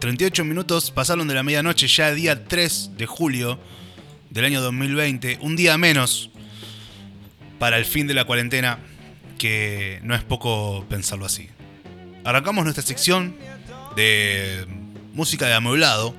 38 minutos pasaron de la medianoche, ya día 3 de julio del año 2020, un día menos para el fin de la cuarentena, que no es poco pensarlo así. Arrancamos nuestra sección de música de amueblado,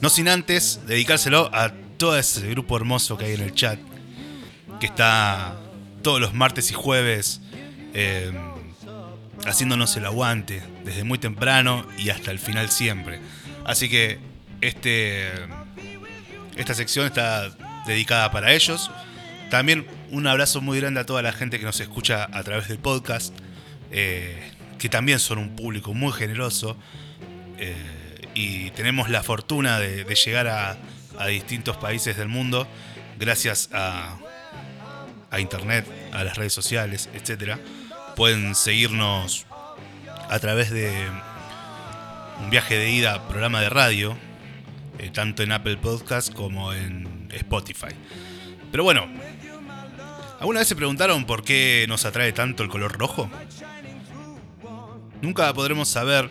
no sin antes dedicárselo a todo ese grupo hermoso que hay en el chat, que está todos los martes y jueves eh, haciéndonos el aguante, desde muy temprano y hasta el final siempre. Así que este, esta sección está dedicada para ellos. También un abrazo muy grande a toda la gente que nos escucha a través del podcast, eh, que también son un público muy generoso. Eh, y tenemos la fortuna de, llegar a, distintos países del mundo gracias a, a internet, a las redes sociales, etc. Pueden seguirnos a través de un viaje de ida programa de radio, eh, tanto en Apple Podcast como en Spotify. Pero bueno, ¿alguna vez se preguntaron por qué nos atrae tanto el color rojo? Nunca podremos saber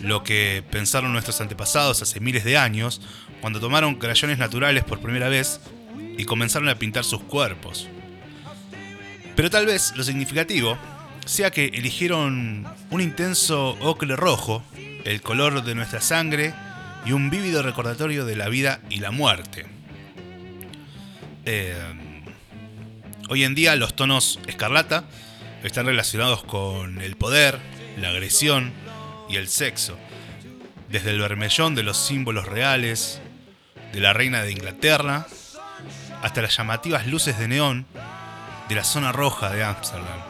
lo que pensaron nuestros antepasados hace miles de años cuando tomaron crayones naturales por primera vez y comenzaron a pintar sus cuerpos. Pero tal vez lo significativo sea que eligieron un intenso ocre rojo, el color de nuestra sangre y un vívido recordatorio de la vida y la muerte. Eh, hoy en día los tonos escarlata están relacionados con el poder, la agresión, y el sexo, desde el vermellón de los símbolos reales de la reina de Inglaterra hasta las llamativas luces de neón de la zona roja de Ámsterdam.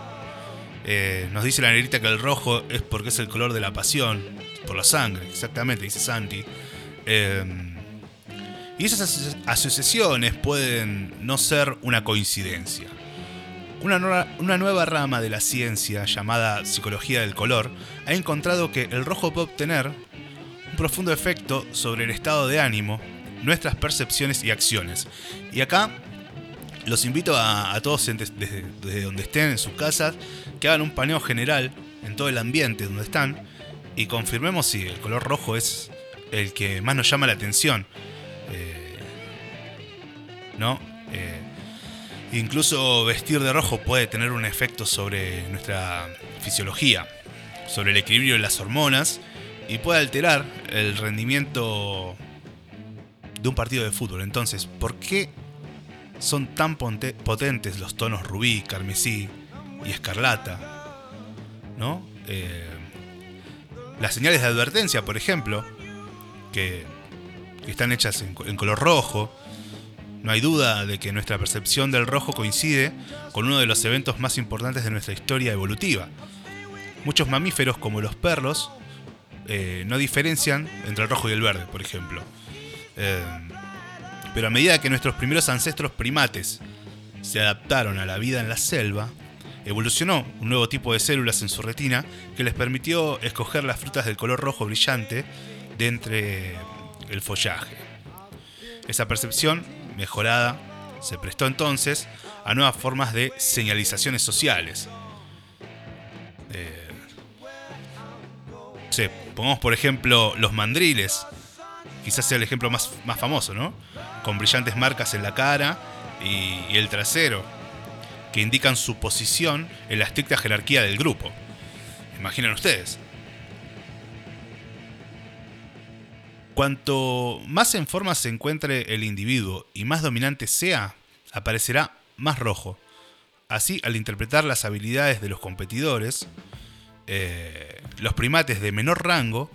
Eh, nos dice la negrita que el rojo es porque es el color de la pasión, por la sangre, exactamente, dice Santi. Eh, y esas asociaciones pueden no ser una coincidencia. Una nueva, rama de la ciencia llamada psicología del color ha encontrado que el rojo puede obtener un profundo efecto sobre el estado de ánimo, nuestras percepciones y acciones. Y acá los invito a, todos desde, donde estén en sus casas que hagan un paneo general en todo el ambiente donde están y confirmemos si el color rojo es el que más nos llama la atención. Eh, ¿No? Eh, Incluso vestir de rojo puede tener un efecto sobre nuestra fisiología, sobre el equilibrio de las hormonas y puede alterar el rendimiento de un partido de fútbol. Entonces, ¿por qué son tan potentes los tonos rubí, carmesí y escarlata? ¿No? Eh, las señales de advertencia, por ejemplo, que, están hechas en color rojo, no hay duda de que nuestra percepción del rojo coincide con uno de los eventos más importantes de nuestra historia evolutiva. Muchos mamíferos, como los perros, eh, no diferencian entre el rojo y el verde, por ejemplo. Eh, pero a medida que nuestros primeros ancestros primates se adaptaron a la vida en la selva, evolucionó un nuevo tipo de células en su retina que les permitió escoger las frutas del color rojo brillante de entre el follaje. Esa percepción mejorada, se prestó entonces a nuevas formas de señalizaciones sociales. Eh, pongamos por ejemplo los mandriles, quizás sea el ejemplo más, más famoso, ¿no? Con brillantes marcas en la cara y, el trasero, que indican su posición en la estricta jerarquía del grupo. Imaginen ustedes. Cuanto más en forma se encuentre el individuo y más dominante sea, aparecerá más rojo. Así, al interpretar las habilidades de los competidores, eh, los primates de menor rango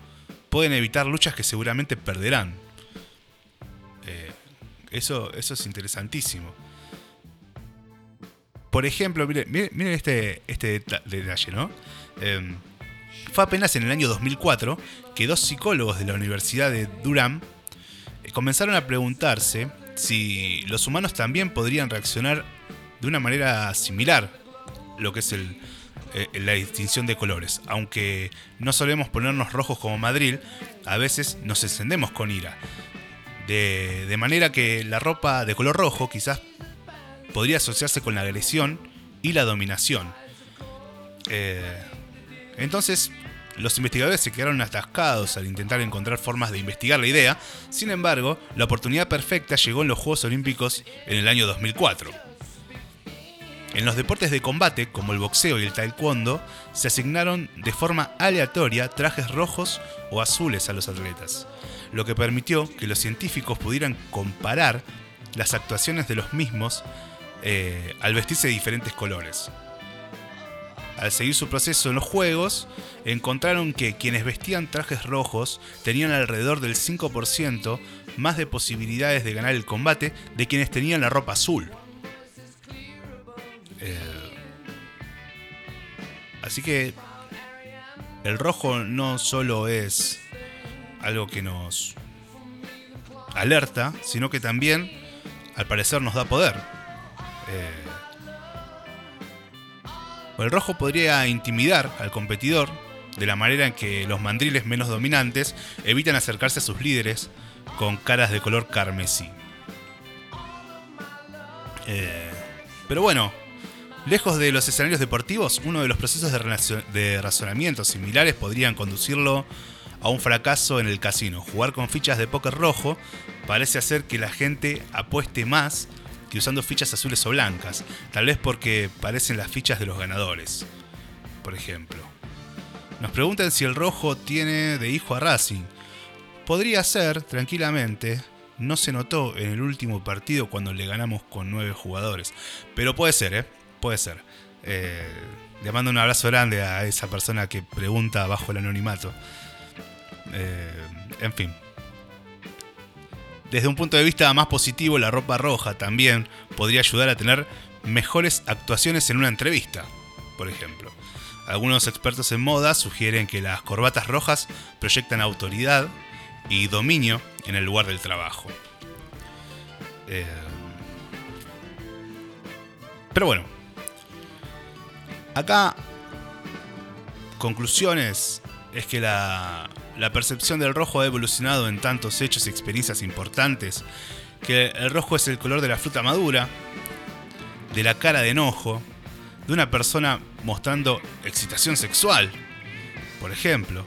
pueden evitar luchas que seguramente perderán. Eh, eso, eso es interesantísimo. Por ejemplo, miren, este, este detalle, ¿no? Em, fue apenas en el año 2004 que dos psicólogos de la Universidad de Durham eh, comenzaron a preguntarse si los humanos también podrían reaccionar de una manera similar, lo que es el, eh, la distinción de colores. Aunque no solemos ponernos rojos como Madrid, a veces nos encendemos con ira. De, de manera que la ropa de color rojo quizás podría asociarse con la agresión y la dominación. Eh, entonces, los investigadores se quedaron atascados al intentar encontrar formas de investigar la idea, sin embargo, la oportunidad perfecta llegó en los Juegos Olímpicos en el año 2004. En los deportes de combate, como el boxeo y el taekwondo, se asignaron de forma aleatoria trajes rojos o azules a los atletas, lo que permitió que los científicos pudieran comparar las actuaciones de los mismos eh, al vestirse de diferentes colores al seguir su proceso en los juegos, encontraron que quienes vestían trajes rojos tenían alrededor del 5% más de posibilidades de ganar el combate de quienes tenían la ropa azul. Eh, así que el rojo no solo es algo que nos alerta, sino que también, al parecer, nos da poder. Eh, el rojo podría intimidar al competidor de la manera en que los mandriles menos dominantes evitan acercarse a sus líderes con caras de color carmesí. Eh, pero bueno, lejos de los escenarios deportivos, uno de los procesos de, razonamiento similares podrían conducirlo a un fracaso en el casino. Jugar con fichas de póker rojo parece hacer que la gente apueste más usando fichas azules o blancas, tal vez porque parecen las fichas de los ganadores, por ejemplo. Nos preguntan si el rojo tiene de hijo a Racing. Podría ser, tranquilamente, no se notó en el último partido cuando le ganamos con nueve jugadores. Pero puede ser, ¿eh? Puede ser. Eh, le mando un abrazo grande a esa persona que pregunta bajo el anonimato. Eh, en fin, desde un punto de vista más positivo, la ropa roja también podría ayudar a tener mejores actuaciones en una entrevista, por ejemplo. Algunos expertos en moda sugieren que las corbatas rojas proyectan autoridad y dominio en el lugar del trabajo. Eh, pero bueno, acá conclusiones es que la, la percepción del rojo ha evolucionado en tantos hechos y experiencias importantes que el rojo es el color de la fruta madura, de la cara de enojo, de una persona mostrando excitación sexual, por ejemplo.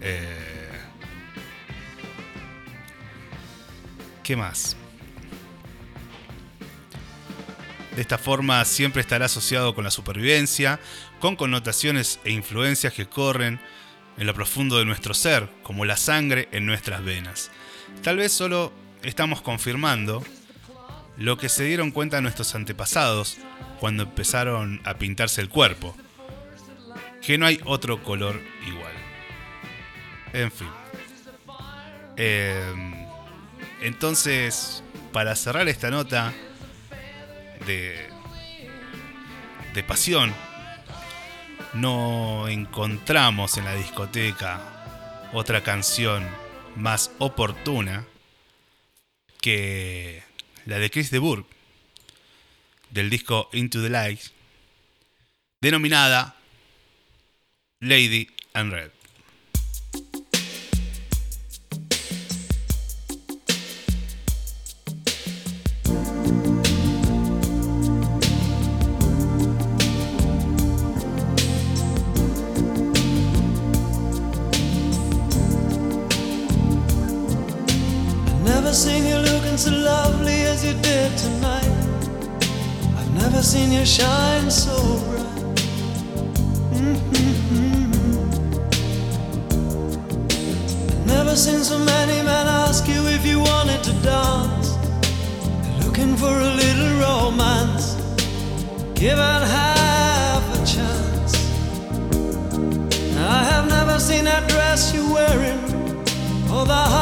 Eh, ¿Qué más? De esta forma siempre estará asociado con la supervivencia, con connotaciones e influencias que corren en lo profundo de nuestro ser, como la sangre en nuestras venas. Tal vez solo estamos confirmando lo que se dieron cuenta nuestros antepasados cuando empezaron a pintarse el cuerpo, que no hay otro color igual. En fin. Em, entonces, para cerrar esta nota de, pasión, no encontramos en la discoteca otra canción más oportuna que la de Chris de Burgh del disco Into the Light denominada Lady and Red. So lovely as you did tonight. I've never seen you shine so bright. Mm-hmm. I've never seen so many men ask you if you wanted to dance. looking for a little romance. Given half a chance. I have never seen that dress you're wearing or the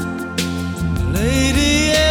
Lady